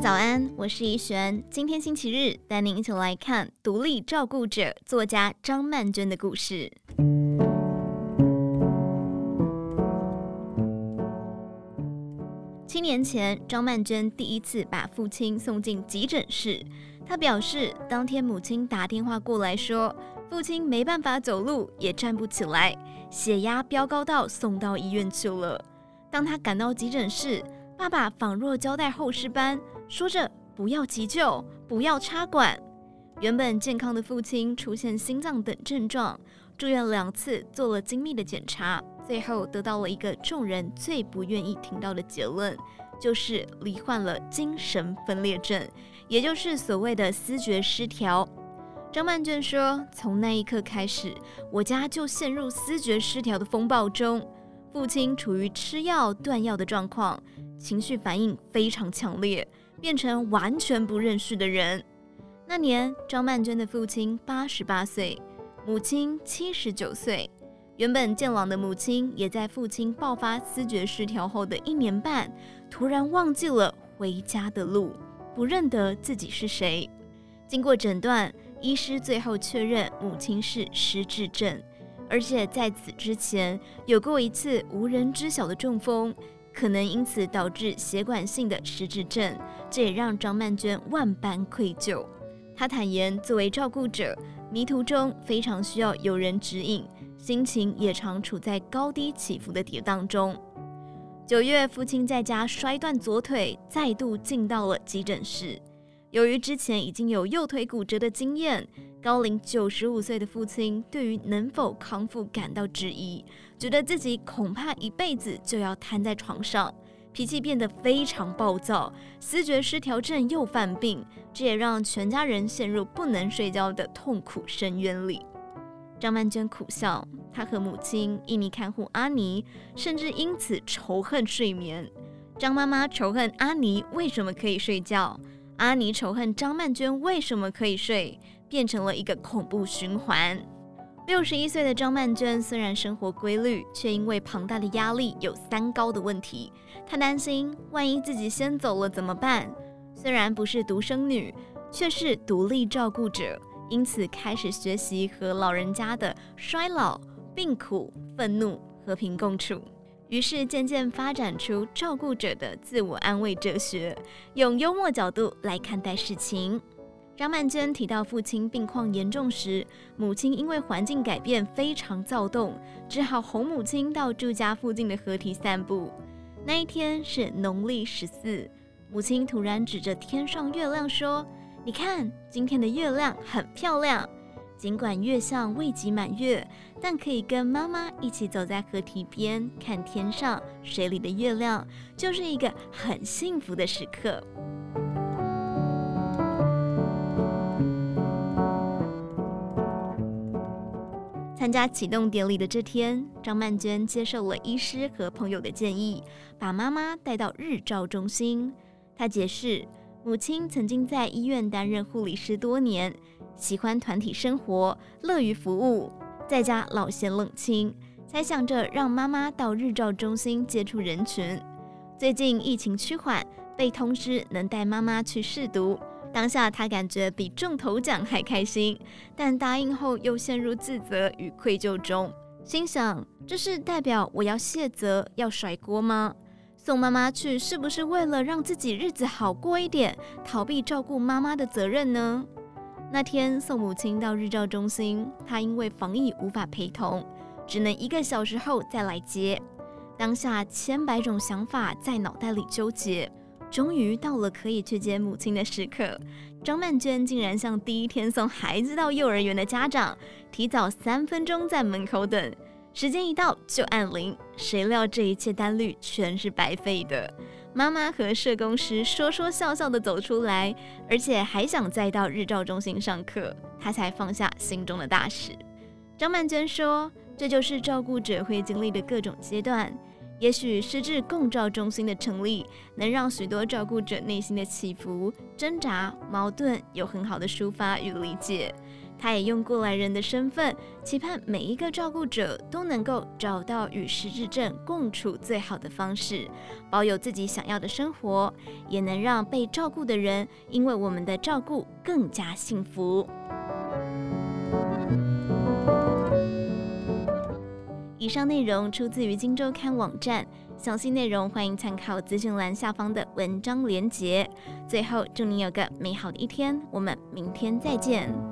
早安，我是怡璇。今天星期日，带您一起来看独立照顾者作家张曼娟的故事。七年前，张曼娟第一次把父亲送进急诊室。她表示，当天母亲打电话过来说，父亲没办法走路，也站不起来，血压飙高到送到医院去了。当她赶到急诊室，爸爸仿若交代后事般，说着不要急救，不要插管。原本健康的父亲出现心脏等症状，住院两次，做了精密的检查。最后得到了一个众人最不愿意听到的结论，就是罹患了精神分裂症，也就是所谓的思觉失调。张曼娟说：“从那一刻开始，我家就陷入思觉失调的风暴中。父亲处于吃药断药的状况，情绪反应非常强烈，变成完全不认识的人。那年，张曼娟的父亲八十八岁，母亲七十九岁。”原本健朗的母亲，也在父亲爆发思觉失调后的一年半，突然忘记了回家的路，不认得自己是谁。经过诊断，医师最后确认母亲是失智症，而且在此之前有过一次无人知晓的中风，可能因此导致血管性的失智症。这也让张曼娟万般愧疚。她坦言，作为照顾者，迷途中非常需要有人指引。心情也常处在高低起伏的跌宕中。九月，父亲在家摔断左腿，再度进到了急诊室。由于之前已经有右腿骨折的经验，高龄九十五岁的父亲对于能否康复感到质疑，觉得自己恐怕一辈子就要瘫在床上，脾气变得非常暴躁，思觉失调症又犯病，这也让全家人陷入不能睡觉的痛苦深渊里。张曼娟苦笑，她和母亲印尼看护阿尼，甚至因此仇恨睡眠。张妈妈仇恨阿尼为什么可以睡觉，阿妮仇恨张曼娟为什么可以睡，变成了一个恐怖循环。六十一岁的张曼娟虽然生活规律，却因为庞大的压力有三高的问题。她担心万一自己先走了怎么办？虽然不是独生女，却是独立照顾者。因此，开始学习和老人家的衰老、病苦、愤怒和平共处。于是，渐渐发展出照顾者的自我安慰哲学，用幽默角度来看待事情。张曼娟提到，父亲病况严重时，母亲因为环境改变非常躁动，只好哄母亲到住家附近的河堤散步。那一天是农历十四，母亲突然指着天上月亮说。你看，今天的月亮很漂亮。尽管月相未及满月，但可以跟妈妈一起走在河堤边，看天上水里的月亮，就是一个很幸福的时刻。参加启动典礼的这天，张曼娟接受了医师和朋友的建议，把妈妈带到日照中心。她解释。母亲曾经在医院担任护理师多年，喜欢团体生活，乐于服务，在家老嫌冷清，才想着让妈妈到日照中心接触人群。最近疫情趋缓，被通知能带妈妈去试读，当下她感觉比中头奖还开心，但答应后又陷入自责与愧疚中，心想：这是代表我要卸责、要甩锅吗？送妈妈去是不是为了让自己日子好过一点，逃避照顾妈妈的责任呢？那天送母亲到日照中心，她因为防疫无法陪同，只能一个小时后再来接。当下千百种想法在脑袋里纠结，终于到了可以去接母亲的时刻。张曼娟竟然像第一天送孩子到幼儿园的家长，提早三分钟在门口等。时间一到就按铃，谁料这一切单率全是白费的。妈妈和社工师说说笑笑的走出来，而且还想再到日照中心上课，她才放下心中的大事。张曼娟说：“这就是照顾者会经历的各种阶段。也许失智共照中心的成立，能让许多照顾者内心的起伏、挣扎、矛盾有很好的抒发与理解。”他也用过来人的身份，期盼每一个照顾者都能够找到与失智症共处最好的方式，保有自己想要的生活，也能让被照顾的人因为我们的照顾更加幸福。以上内容出自于《今周刊》网站，详细内容欢迎参考资讯栏下方的文章连结。最后，祝你有个美好的一天，我们明天再见。